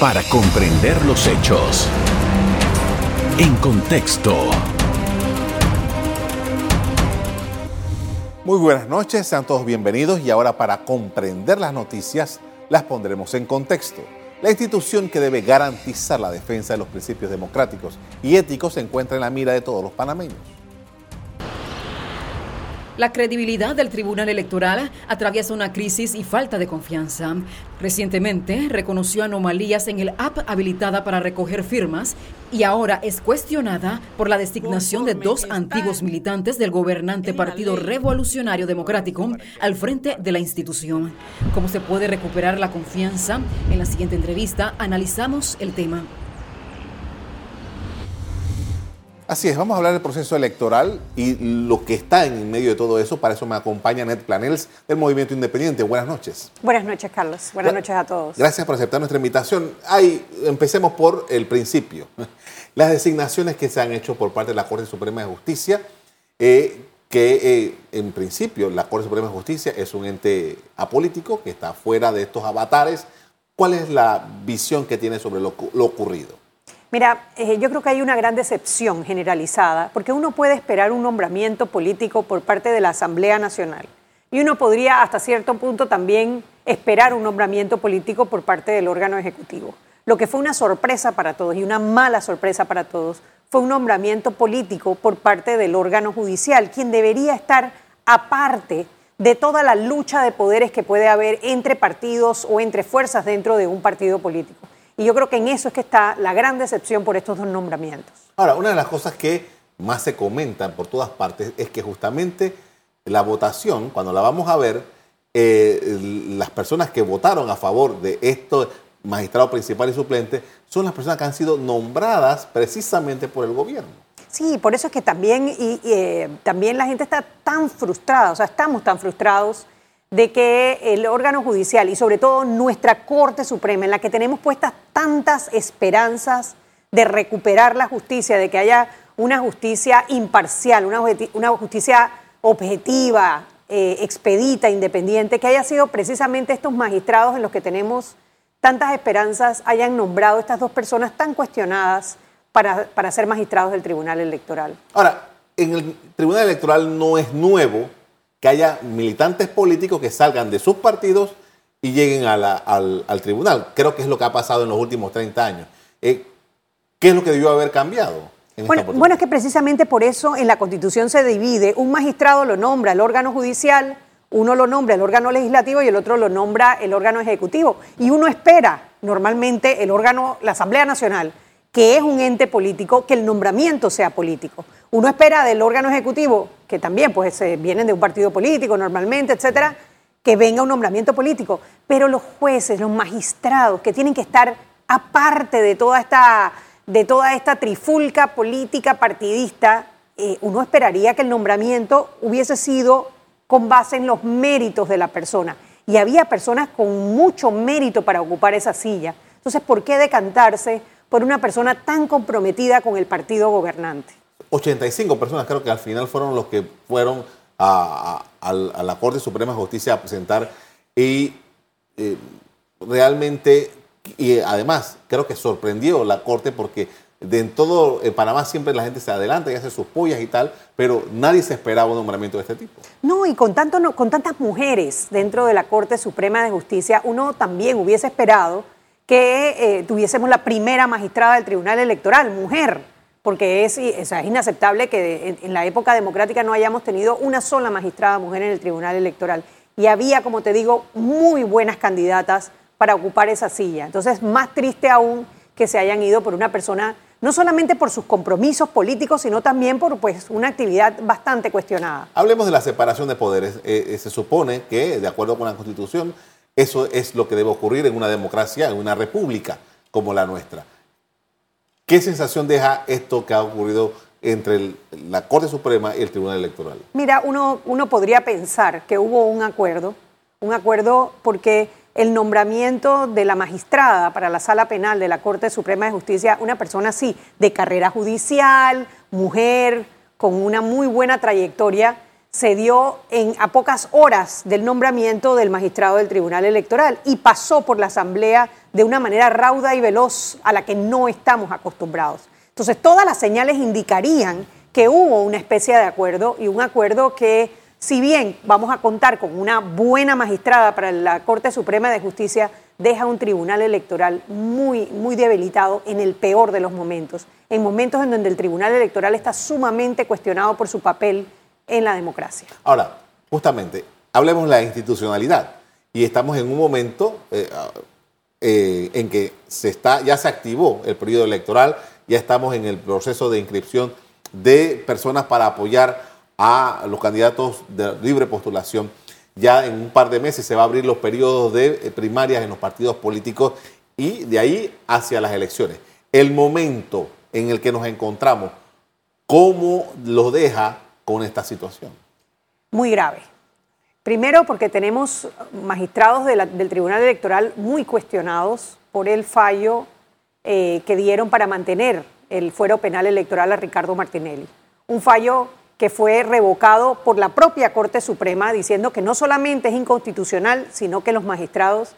para comprender los hechos. En contexto. Muy buenas noches, sean todos bienvenidos y ahora para comprender las noticias las pondremos en contexto. La institución que debe garantizar la defensa de los principios democráticos y éticos se encuentra en la mira de todos los panameños. La credibilidad del Tribunal Electoral atraviesa una crisis y falta de confianza. Recientemente reconoció anomalías en el app habilitada para recoger firmas y ahora es cuestionada por la designación de dos antiguos militantes del gobernante Partido Revolucionario Democrático al frente de la institución. ¿Cómo se puede recuperar la confianza? En la siguiente entrevista analizamos el tema. Así es, vamos a hablar del proceso electoral y lo que está en medio de todo eso. Para eso me acompaña Ned Planels del Movimiento Independiente. Buenas noches. Buenas noches, Carlos. Buenas noches a todos. Gracias por aceptar nuestra invitación. Ahí, empecemos por el principio. Las designaciones que se han hecho por parte de la Corte Suprema de Justicia, eh, que eh, en principio la Corte Suprema de Justicia es un ente apolítico que está fuera de estos avatares. ¿Cuál es la visión que tiene sobre lo ocurrido? Mira, eh, yo creo que hay una gran decepción generalizada, porque uno puede esperar un nombramiento político por parte de la Asamblea Nacional y uno podría hasta cierto punto también esperar un nombramiento político por parte del órgano ejecutivo. Lo que fue una sorpresa para todos y una mala sorpresa para todos fue un nombramiento político por parte del órgano judicial, quien debería estar aparte de toda la lucha de poderes que puede haber entre partidos o entre fuerzas dentro de un partido político. Y yo creo que en eso es que está la gran decepción por estos dos nombramientos. Ahora, una de las cosas que más se comentan por todas partes es que justamente la votación, cuando la vamos a ver, eh, las personas que votaron a favor de estos magistrados principales y suplentes son las personas que han sido nombradas precisamente por el gobierno. Sí, por eso es que también, y, eh, también la gente está tan frustrada, o sea, estamos tan frustrados de que el órgano judicial y sobre todo nuestra Corte Suprema, en la que tenemos puestas tantas esperanzas de recuperar la justicia, de que haya una justicia imparcial, una, justicia objetiva, eh, expedita, independiente, que haya sido precisamente estos magistrados en los que tenemos tantas esperanzas, hayan nombrado estas dos personas tan cuestionadas para, para ser magistrados del Tribunal Electoral. Ahora, en el Tribunal Electoral no es nuevo que haya militantes políticos que salgan de sus partidos y lleguen al, tribunal. Creo que es lo que ha pasado en los últimos 30 años. Eh, ¿Qué es lo que debió haber cambiado? Bueno, bueno, es que precisamente por eso en la Constitución se divide. Un magistrado lo nombra el órgano judicial, uno lo nombra el órgano legislativo y el otro lo nombra el órgano ejecutivo. Y uno espera normalmente el órgano, la Asamblea Nacional, que es un ente político, que el nombramiento sea político. Uno espera del órgano ejecutivo, que también pues eh, vienen de un partido político normalmente, etcétera, que venga un nombramiento político. Pero los jueces, los magistrados, que tienen que estar aparte de toda esta, de toda esta trifulca política partidista, eh, uno esperaría que el nombramiento hubiese sido con base en los méritos de la persona. Y había personas con mucho mérito para ocupar esa silla. Entonces, ¿por qué decantarse por una persona tan comprometida con el partido gobernante? 85 personas creo que al final fueron los que fueron a, la Corte Suprema de Justicia a presentar y eh, realmente, y además creo que sorprendió la Corte porque de en todo en Panamá siempre la gente se adelanta y hace sus pollas y tal, pero nadie se esperaba un nombramiento de este tipo. No, y con, tanto, con tantas mujeres dentro de la Corte Suprema de Justicia, uno también hubiese esperado que eh, tuviésemos la primera magistrada del Tribunal Electoral, mujer porque es, es inaceptable que en, la época democrática no hayamos tenido una sola magistrada mujer en el Tribunal Electoral. Y había, como te digo, muy buenas candidatas para ocupar esa silla. Entonces, más triste aún que se hayan ido por una persona, no solamente por sus compromisos políticos, sino también por pues, una actividad bastante cuestionada. Hablemos de la separación de poderes. Eh, eh, se supone que, de acuerdo con la Constitución, eso es lo que debe ocurrir en una democracia, en una república como la nuestra. ¿Qué sensación deja esto que ha ocurrido entre la Corte Suprema y el Tribunal Electoral? Mira, uno, uno podría pensar que hubo un acuerdo, un acuerdo porque el nombramiento de la magistrada para la sala penal de la Corte Suprema de Justicia, una persona así, de carrera judicial, mujer, con una muy buena trayectoria, se dio en, a pocas horas del nombramiento del magistrado del Tribunal Electoral y pasó por la Asamblea de una manera rauda y veloz a la que no estamos acostumbrados. Entonces, todas las señales indicarían que hubo una especie de acuerdo y un acuerdo que, si bien vamos a contar con una buena magistrada para la Corte Suprema de Justicia, deja un tribunal electoral muy, muy debilitado en el peor de los momentos, en momentos en donde el tribunal electoral está sumamente cuestionado por su papel en la democracia. Ahora, justamente, hablemos de la institucionalidad y estamos en un momento eh, eh, en que se está, ya se activó el periodo electoral, ya estamos en el proceso de inscripción de personas para apoyar a los candidatos de libre postulación. Ya en un par de meses se va a abrir los periodos de eh, primarias en los partidos políticos y de ahí hacia las elecciones. El momento en el que nos encontramos, ¿cómo lo deja con esta situación? Muy grave. Primero porque tenemos magistrados del Tribunal Electoral muy cuestionados por el fallo eh, que dieron para mantener el fuero penal electoral a Ricardo Martinelli. Un fallo que fue revocado por la propia Corte Suprema diciendo que no solamente es inconstitucional, sino que los magistrados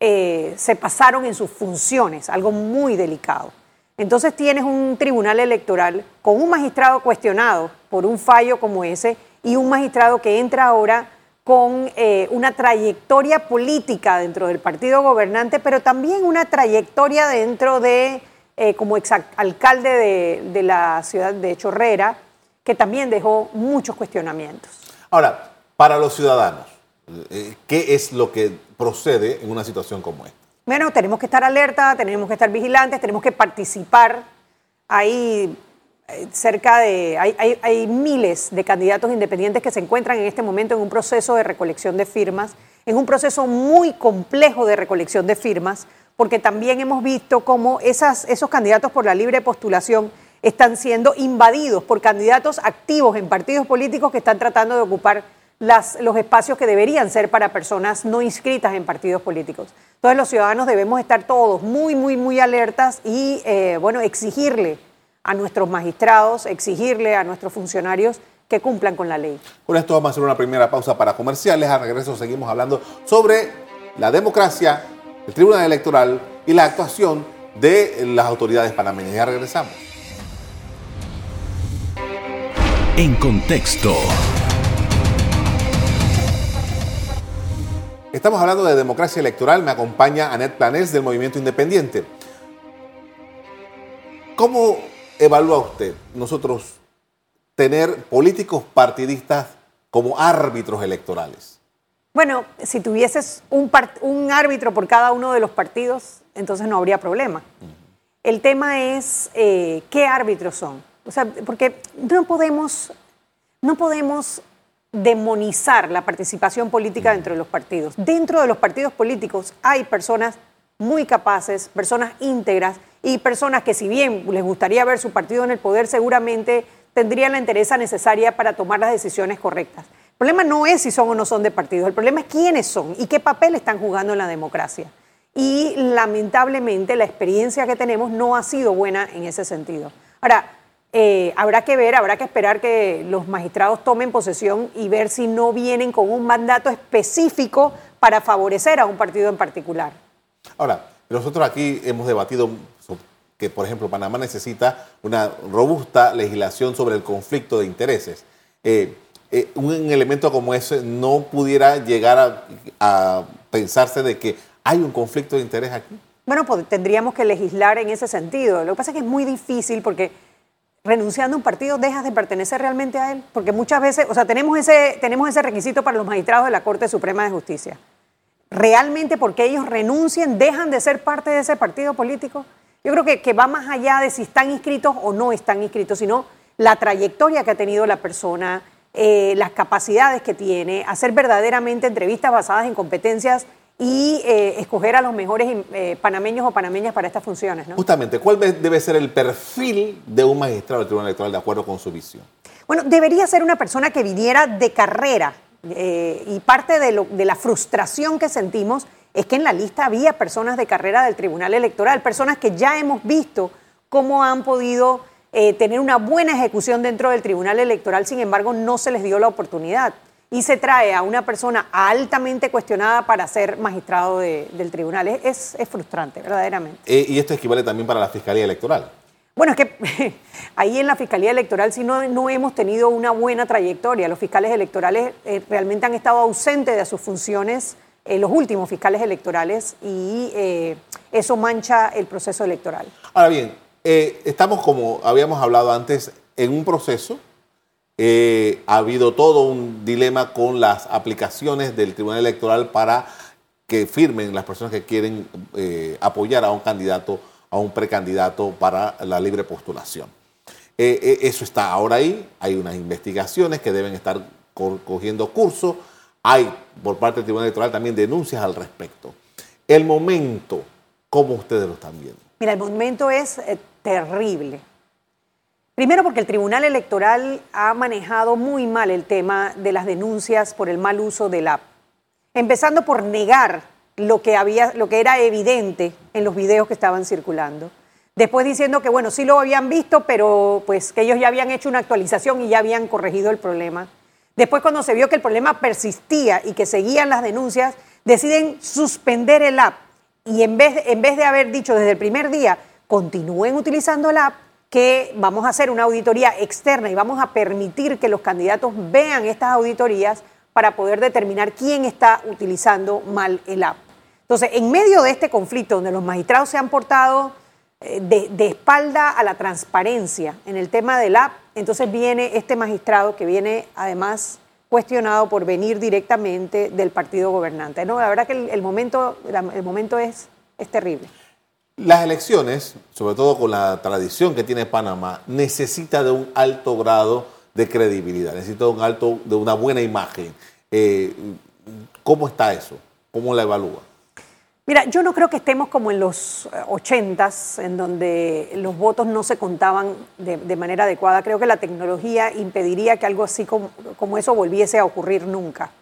eh, se pasaron en sus funciones, algo muy delicado. Entonces tienes un tribunal electoral con un magistrado cuestionado por un fallo como ese y un magistrado que entra ahora con eh, una trayectoria política dentro del partido gobernante, pero también una trayectoria dentro de eh, como exalcalde de, la ciudad de Chorrera, que también dejó muchos cuestionamientos. Ahora, para los ciudadanos, eh, ¿qué es lo que procede en una situación como esta? Bueno, tenemos que estar alerta, tenemos que estar vigilantes, tenemos que participar. Hay eh, cerca de, hay, hay, miles de candidatos independientes que se encuentran en este momento en un proceso de recolección de firmas, en un proceso muy complejo de recolección de firmas, porque también hemos visto cómo esas, esos candidatos por la libre postulación están siendo invadidos por candidatos activos en partidos políticos que están tratando de ocupar las, los espacios que deberían ser para personas no inscritas en partidos políticos. Entonces los ciudadanos debemos estar todos muy, muy, muy alertas y, eh, bueno, exigirle a nuestros magistrados, exigirle a nuestros funcionarios que cumplan con la ley. Con esto vamos a hacer una primera pausa para comerciales. A regreso seguimos hablando sobre la democracia el Tribunal Electoral y la actuación de las autoridades panameñas. Ya regresamos. En contexto. Estamos hablando de democracia electoral. Me acompaña Anet Planels del Movimiento Independiente. ¿Cómo evalúa usted nosotros tener políticos partidistas como árbitros electorales? Bueno, si tuvieses un, un, árbitro por cada uno de los partidos, entonces no habría problema. El tema es eh, qué árbitros son. O sea, porque no podemos, no podemos demonizar la participación política dentro de los partidos. Dentro de los partidos políticos hay personas muy capaces, personas íntegras y personas que si bien les gustaría ver su partido en el poder, seguramente tendrían la interés necesaria para tomar las decisiones correctas. El problema no es si son o no son de partidos, el problema es quiénes son y qué papel están jugando en la democracia. Y lamentablemente la experiencia que tenemos no ha sido buena en ese sentido. Ahora, eh, habrá que ver, habrá que esperar que los magistrados tomen posesión y ver si no vienen con un mandato específico para favorecer a un partido en particular. Ahora, nosotros aquí hemos debatido que, por ejemplo, Panamá necesita una robusta legislación sobre el conflicto de intereses. Eh, eh, un elemento como ese no pudiera llegar a, pensarse de que hay un conflicto de interés aquí? Bueno, pues tendríamos que legislar en ese sentido. Lo que pasa es que es muy difícil porque renunciando a un partido dejas de pertenecer realmente a él, porque muchas veces, o sea, tenemos ese, tenemos ese requisito para los magistrados de la Corte Suprema de Justicia. ¿Realmente porque ellos renuncien dejan de ser parte de ese partido político? Yo creo que, que va más allá de si están inscritos o no están inscritos, sino la trayectoria que ha tenido la persona, eh, las capacidades que tiene, hacer verdaderamente entrevistas basadas en competencias y eh, escoger a los mejores eh, panameños o panameñas para estas funciones. Justamente, ¿cuál debe ser el perfil de un magistrado del Tribunal Electoral de acuerdo con su visión? Bueno, debería ser una persona que viniera de carrera y parte de, de la frustración que sentimos es que en la lista había personas de carrera del Tribunal Electoral, personas que ya hemos visto cómo han podido eh, tener una buena ejecución dentro del Tribunal Electoral, sin embargo, no se les dio la oportunidad. y se trae a una persona altamente cuestionada para ser magistrado del tribunal. Es, es, frustrante, verdaderamente. Eh, y esto equivale también para la Fiscalía Electoral. Bueno, es que ahí en la Fiscalía Electoral sí no, no hemos tenido una buena trayectoria. Los fiscales electorales eh, realmente han estado ausentes de sus funciones, eh, los últimos fiscales electorales, y eso mancha el proceso electoral. Ahora bien, estamos, como habíamos hablado antes, en un proceso eh, ha habido todo un dilema con las aplicaciones del Tribunal Electoral para que firmen las personas que quieren eh, apoyar a un candidato, a un precandidato para la libre postulación. Eh, eso está ahora ahí, hay unas investigaciones que deben estar cogiendo curso, hay por parte del Tribunal Electoral también denuncias al respecto. El momento, ¿cómo ustedes lo están viendo? Mira, el momento es terrible. Primero porque el Tribunal Electoral ha manejado muy mal el tema de las denuncias por el mal uso del app. Empezando por negar lo que, había, lo que era evidente en los videos que estaban circulando. Después diciendo que, bueno, sí lo habían visto, pero pues que ellos ya habían hecho una actualización y ya habían corregido el problema. Después, cuando se vio que el problema persistía y que seguían las denuncias, deciden suspender el app. Y en vez, en vez de haber dicho desde el primer día, continúen utilizando el app, que vamos a hacer una auditoría externa y vamos a permitir que los candidatos vean estas auditorías para poder determinar quién está utilizando mal el app. Entonces, en medio de este conflicto donde los magistrados se han portado eh, de, espalda a la transparencia en el tema del app, entonces viene este magistrado que viene además cuestionado por venir directamente del partido gobernante. No, la verdad que el, momento, el momento es, es terrible. Las elecciones, sobre todo con la tradición que tiene Panamá, necesita de un alto grado de credibilidad, necesita de un alto, de una buena imagen. Eh, ¿Cómo está eso? ¿Cómo la evalúa? Mira, yo no creo que estemos como en los eh, ochentas, en donde los votos no se contaban de, manera adecuada. Creo que la tecnología impediría que algo así como eso volviese a ocurrir nunca.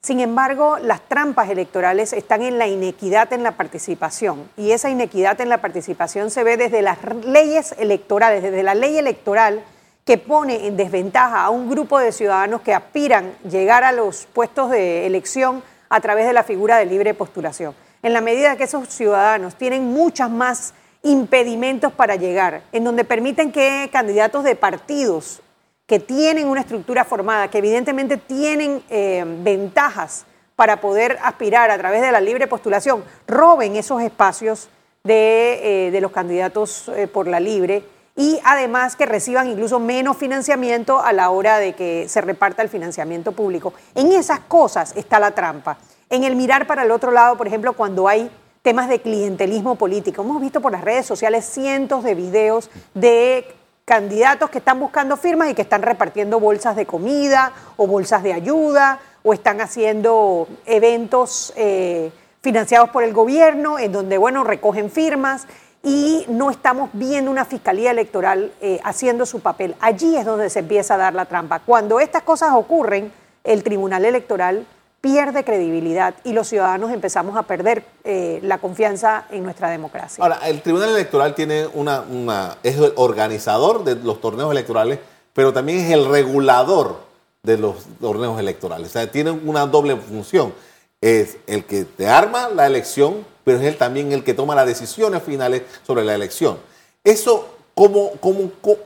Sin embargo, las trampas electorales están en la inequidad en la participación y esa inequidad en la participación se ve desde las leyes electorales, desde la ley electoral que pone en desventaja a un grupo de ciudadanos que aspiran llegar a los puestos de elección a través de la figura de libre postulación. En la medida que esos ciudadanos tienen muchas más impedimentos para llegar, en donde permiten que candidatos de partidos que tienen una estructura formada, que evidentemente tienen eh, ventajas para poder aspirar a través de la libre postulación, roben esos espacios de, eh, los candidatos eh, por la libre y además que reciban incluso menos financiamiento a la hora de que se reparta el financiamiento público. En esas cosas está la trampa. En el mirar para el otro lado, por ejemplo, cuando hay temas de clientelismo político. Hemos visto por las redes sociales cientos de videos de candidatos que están buscando firmas y que están repartiendo bolsas de comida o bolsas de ayuda o están haciendo eventos eh, financiados por el gobierno en donde, bueno, recogen firmas y no estamos viendo una fiscalía electoral eh, haciendo su papel. Allí es donde se empieza a dar la trampa. Cuando estas cosas ocurren, el Tribunal Electoral pierde credibilidad y los ciudadanos empezamos a perder eh, la confianza en nuestra democracia. Ahora, el Tribunal Electoral tiene una, una, es el organizador de los torneos electorales, pero también es el regulador de los torneos electorales. O sea, tiene una doble función. Es el que te arma la elección, pero es él también el que toma las decisiones finales sobre la elección. Eso, ¿cómo, cómo, cómo,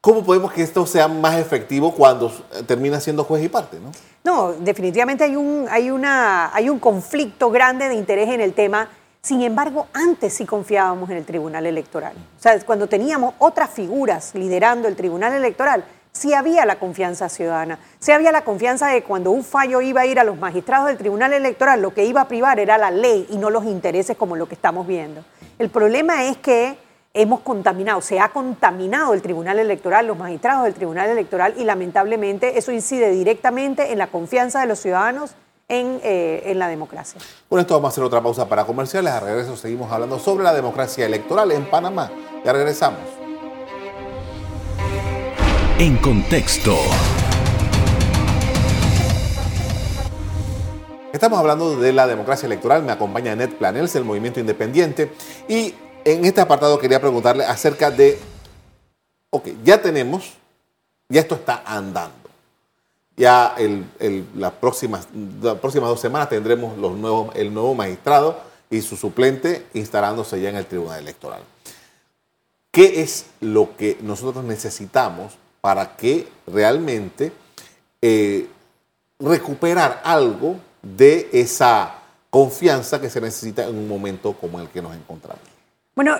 cómo podemos que esto sea más efectivo cuando termina siendo juez y parte? ¿no? No, definitivamente hay un, hay, una, hay un conflicto grande de interés en el tema. Sin embargo, antes sí confiábamos en el Tribunal Electoral. O sea, cuando teníamos otras figuras liderando el Tribunal Electoral, sí había la confianza ciudadana, sí había la confianza de cuando un fallo iba a ir a los magistrados del Tribunal Electoral, lo que iba a privar era la ley y no los intereses como lo que estamos viendo. El problema es que hemos contaminado, se ha contaminado el Tribunal Electoral, los magistrados del Tribunal Electoral y lamentablemente eso incide directamente en la confianza de los ciudadanos en, eh, la democracia. Bueno, esto vamos a hacer otra pausa para comerciales. A regreso seguimos hablando sobre la democracia electoral en Panamá. Ya regresamos. En contexto. Estamos hablando de la democracia electoral. Me acompaña Ned Planels, el movimiento independiente. Y en este apartado quería preguntarle acerca de, ok, ya tenemos, ya esto está andando. Ya las, próximas, dos semanas tendremos el nuevo magistrado y su suplente instalándose ya en el Tribunal Electoral. ¿Qué es lo que nosotros necesitamos para que realmente eh, recuperar algo de esa confianza que se necesita en un momento como el que nos encontramos? Bueno,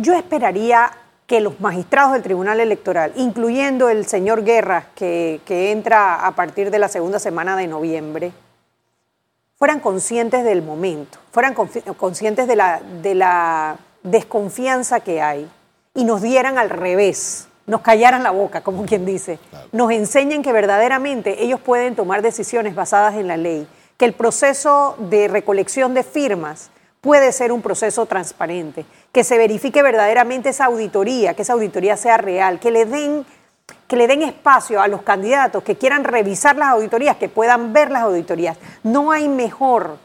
yo esperaría que los magistrados del Tribunal Electoral, incluyendo el señor Guerra, que, entra a partir de la segunda semana de noviembre, fueran conscientes del momento, fueran conscientes de la, de la desconfianza que hay y nos dieran al revés, nos callaran la boca, como quien dice, nos enseñen que verdaderamente ellos pueden tomar decisiones basadas en la ley, que el proceso de recolección de firmas puede ser un proceso transparente, que se verifique verdaderamente esa auditoría, que esa auditoría sea real, que le den, que den espacio a los candidatos que quieran revisar las auditorías, que puedan ver las auditorías. No hay mejor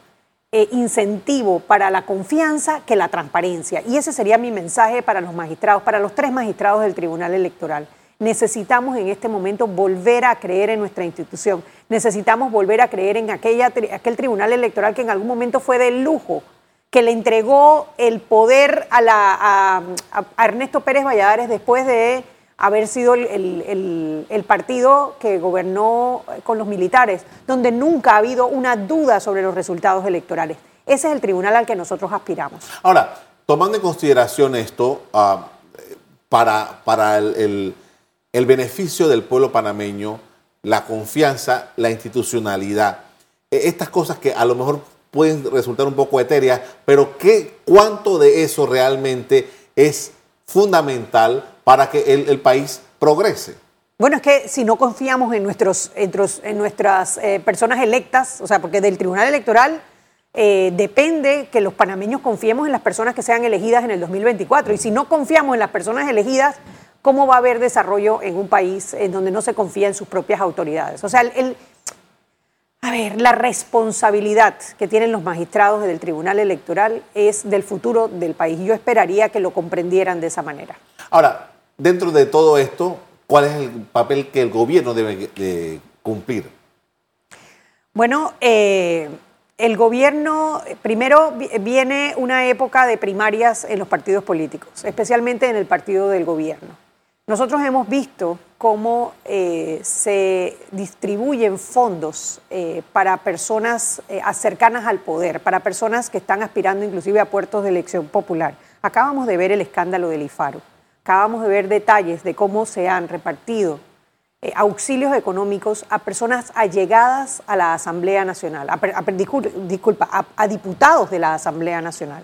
eh, incentivo para la confianza que la transparencia. Y ese sería mi mensaje para los magistrados, para los tres magistrados del Tribunal Electoral. Necesitamos en este momento volver a creer en nuestra institución. Necesitamos volver a creer en aquel tribunal electoral que en algún momento fue de lujo que le entregó el poder a, la, a, Ernesto Pérez Valladares después de haber sido el, partido que gobernó con los militares, donde nunca ha habido una duda sobre los resultados electorales. Ese es el tribunal al que nosotros aspiramos. Ahora, tomando en consideración esto, ah, para, para el, el beneficio del pueblo panameño, la confianza, la institucionalidad, e, estas cosas que a lo mejor pueden resultar un poco etéreas, pero ¿qué, ¿cuánto de eso realmente es fundamental para que el, país progrese? Bueno, es que si no confiamos en, nuestros, en, nuestras eh, personas electas, o sea, porque del Tribunal Electoral eh, depende que los panameños confiemos en las personas que sean elegidas en el 2024. Y si no confiamos en las personas elegidas, ¿cómo va a haber desarrollo en un país en donde no se confía en sus propias autoridades? O sea, el, a ver, la responsabilidad que tienen los magistrados del Tribunal Electoral es del futuro del país. Yo esperaría que lo comprendieran de esa manera. Ahora, dentro de todo esto, ¿cuál es el papel que el gobierno debe cumplir? Bueno, eh, el gobierno, primero viene una época de primarias en los partidos políticos, especialmente en el partido del gobierno. Nosotros hemos visto cómo eh, se distribuyen fondos eh, para personas eh, cercanas al poder, para personas que están aspirando inclusive a puertos de elección popular. Acabamos de ver el escándalo del IFARO, acabamos de ver detalles de cómo se han repartido auxilios económicos a personas allegadas a la Asamblea Nacional, disculpa, a diputados de la Asamblea Nacional.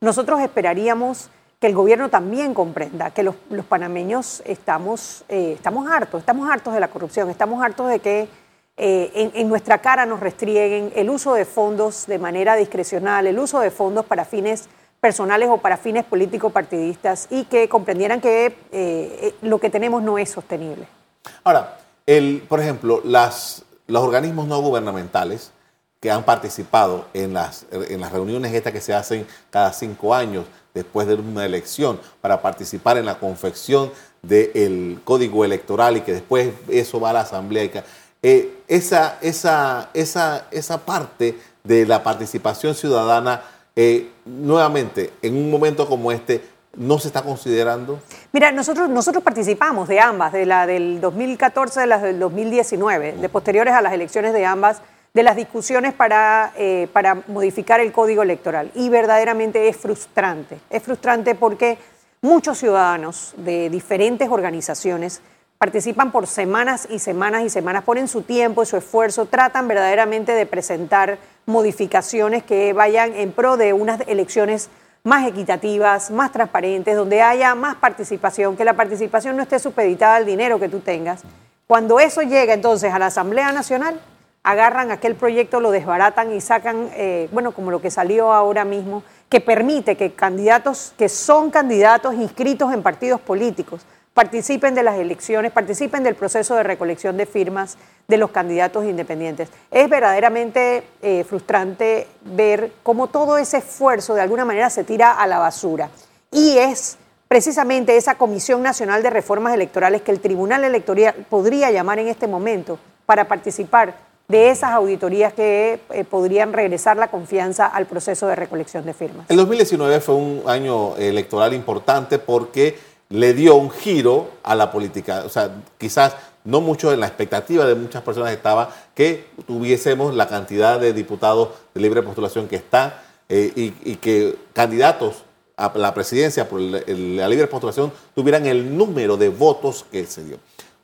Nosotros esperaríamos que el gobierno también comprenda que los, panameños estamos, eh, estamos hartos, estamos hartos de la corrupción, estamos hartos de que eh, en, nuestra cara nos restrieguen el uso de fondos de manera discrecional, el uso de fondos para fines personales o para fines políticos partidistas y que comprendieran que eh, lo que tenemos no es sostenible. Ahora, el, por ejemplo, las, los organismos no gubernamentales que han participado en las, en las reuniones estas que se hacen cada cinco años después de una elección para participar en la confección del código electoral y que después eso va a la asamblea. Eh, esa, esa, esa, esa parte de la participación ciudadana, eh, nuevamente, en un momento como este, ¿no se está considerando? Mira, nosotros, nosotros participamos de ambas, de la del 2014 y de la del 2019, de posteriores a las elecciones de ambas de las discusiones para, eh, para modificar el código electoral. Y verdaderamente es frustrante. Es frustrante porque muchos ciudadanos de diferentes organizaciones participan por semanas y semanas y semanas, ponen su tiempo y su esfuerzo, tratan verdaderamente de presentar modificaciones que vayan en pro de unas elecciones más equitativas, más transparentes, donde haya más participación, que la participación no esté supeditada al dinero que tú tengas. Cuando eso llega entonces a la Asamblea Nacional, agarran aquel proyecto, lo desbaratan y sacan, eh, bueno, como lo que salió ahora mismo, que permite que candidatos que son candidatos inscritos en partidos políticos participen de las elecciones, participen del proceso de recolección de firmas de los candidatos independientes. Es verdaderamente eh, frustrante ver cómo todo ese esfuerzo de alguna manera se tira a la basura. Y es precisamente esa Comisión Nacional de Reformas Electorales que el Tribunal Electoral podría llamar en este momento para participar de esas auditorías que eh, podrían regresar la confianza al proceso de recolección de firmas. El 2019 fue un año electoral importante porque le dio un giro a la política. O sea, quizás no mucho en la expectativa de muchas personas estaba que tuviésemos la cantidad de diputados de libre postulación que está eh, y, que candidatos a la presidencia por la libre postulación tuvieran el número de votos que se dio.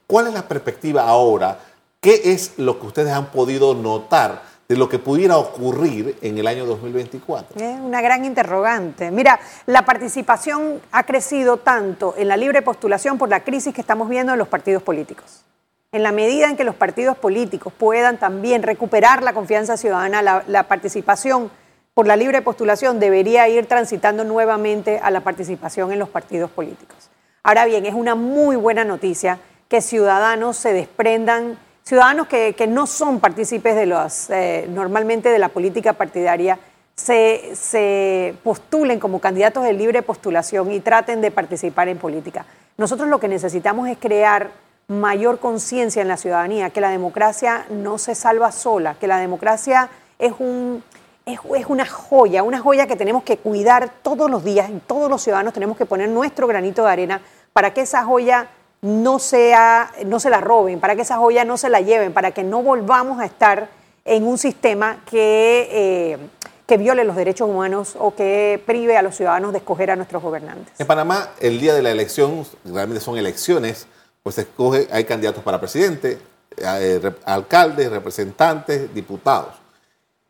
¿Cuál es la perspectiva ahora? ¿Qué es lo que ustedes han podido notar de lo que pudiera ocurrir en el año 2024? Es una gran interrogante. Mira, la participación ha crecido tanto en la libre postulación por la crisis que estamos viendo en los partidos políticos. En la medida en que los partidos políticos puedan también recuperar la confianza ciudadana, la, la participación por la libre postulación debería ir transitando nuevamente a la participación en los partidos políticos. Ahora bien, es una muy buena noticia que ciudadanos se desprendan ciudadanos que, no son partícipes de los, eh, normalmente de la política partidaria se, se, postulen como candidatos de libre postulación y traten de participar en política. Nosotros lo que necesitamos es crear mayor conciencia en la ciudadanía, que la democracia no se salva sola, que la democracia es, un, es, es una joya, una joya que tenemos que cuidar todos los días y todos los ciudadanos tenemos que poner nuestro granito de arena para que esa joya no, sea, no se la roben, para que esa joya no se la lleven, para que no volvamos a estar en un sistema que, eh, que viole los derechos humanos o que prive a los ciudadanos de escoger a nuestros gobernantes. En Panamá, el día de la elección, realmente son elecciones, pues se escoge, hay candidatos para presidente, eh, alcaldes, representantes, diputados.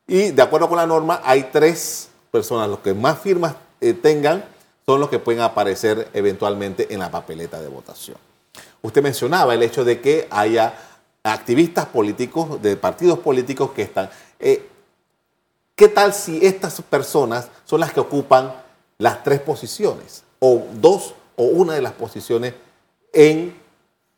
Y de acuerdo con la norma, hay tres personas, los que más firmas eh, tengan, son los que pueden aparecer eventualmente en la papeleta de votación. Usted mencionaba el hecho de que haya activistas políticos, de partidos políticos que están. Eh, ¿Qué tal si estas personas son las que ocupan las tres posiciones, o dos o una de las posiciones en,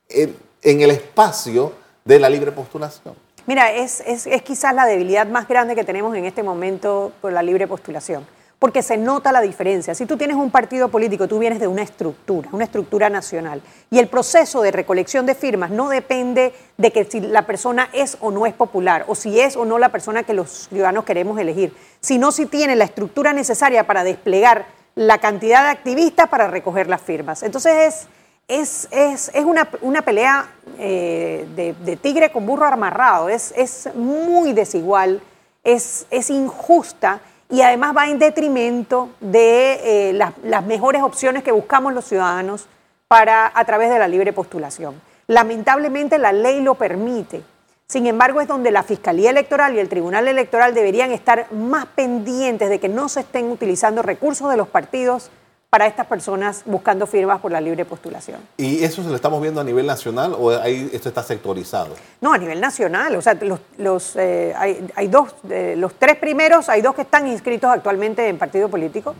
el espacio de la libre postulación? Mira, es, es, es quizás la debilidad más grande que tenemos en este momento por la libre postulación porque se nota la diferencia. Si tú tienes un partido político, tú vienes de una estructura, una estructura nacional, y el proceso de recolección de firmas no depende de que si la persona es o no es popular, o si es o no la persona que los ciudadanos queremos elegir, sino si tiene la estructura necesaria para desplegar la cantidad de activistas para recoger las firmas. Entonces es, es, es, una, pelea eh, de, tigre con burro amarrado, es, es muy desigual, es, es injusta y además va en detrimento de eh, las, mejores opciones que buscamos los ciudadanos para, a través de la libre postulación. Lamentablemente la ley lo permite. Sin embargo, es donde la Fiscalía Electoral y el Tribunal Electoral deberían estar más pendientes de que no se estén utilizando recursos de los partidos para estas personas buscando firmas por la libre postulación. ¿Y eso se lo estamos viendo a nivel nacional o esto está sectorizado? No, a nivel nacional. O sea, los, eh, hay, dos, los tres primeros, hay dos que están inscritos actualmente en partido político.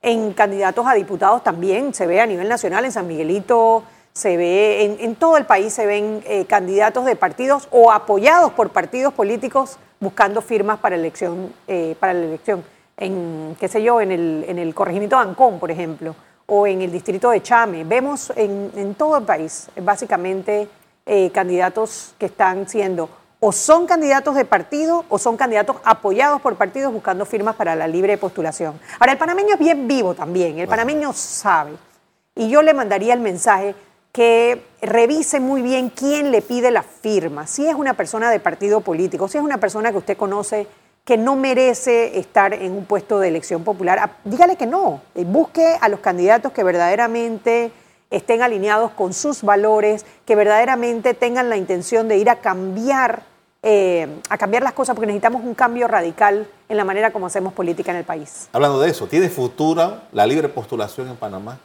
En candidatos a diputados también se ve a nivel nacional, en San Miguelito, se ve, en, todo el país se ven eh, candidatos de partidos o apoyados por partidos políticos buscando firmas para, elección, eh, para la elección en, qué sé yo, en el, en el corregimiento de Ancón, por ejemplo, o en el distrito de Chame. Vemos en, en todo el país, básicamente, eh, candidatos que están siendo o son candidatos de partido o son candidatos apoyados por partidos buscando firmas para la libre postulación. Ahora, el panameño es bien vivo también, el panameño sabe. Y yo le mandaría el mensaje que revise muy bien quién le pide la firma, si es una persona de partido político, si es una persona que usted conoce que no merece estar en un puesto de elección popular, dígale que no, eh, busque a los candidatos que verdaderamente estén alineados con sus valores, que verdaderamente tengan la intención de ir a cambiar, eh, a cambiar las cosas, porque necesitamos un cambio radical en la manera como hacemos política en el país. Hablando de eso, ¿tiene futuro la libre postulación en Panamá?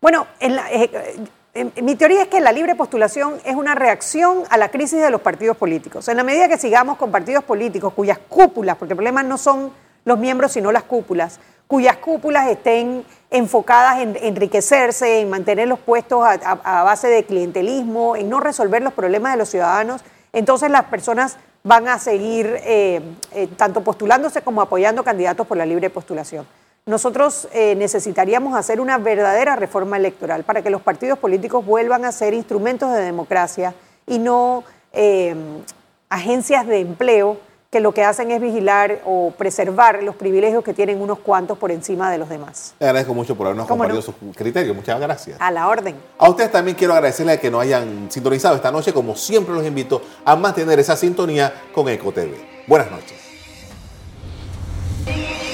Bueno, en la, eh, mi teoría es que la libre postulación es una reacción a la crisis de los partidos políticos. En la medida que sigamos con partidos políticos cuyas cúpulas, porque el problema no son los miembros, sino las cúpulas, cuyas cúpulas estén enfocadas en enriquecerse, en mantener los puestos a, base de clientelismo, en no resolver los problemas de los ciudadanos, entonces las personas van a seguir eh, eh, tanto postulándose como apoyando candidatos por la libre postulación nosotros eh, necesitaríamos hacer una verdadera reforma electoral para que los partidos políticos vuelvan a ser instrumentos de democracia y no eh, agencias de empleo que lo que hacen es vigilar o preservar los privilegios que tienen unos cuantos por encima de los demás. Le agradezco mucho por habernos ¿Cómo compartido no? sus criterios. Muchas gracias. A la orden. A ustedes también quiero agradecerles que nos hayan sintonizado esta noche. Como siempre los invito a mantener esa sintonía con EcoTV. Buenas noches.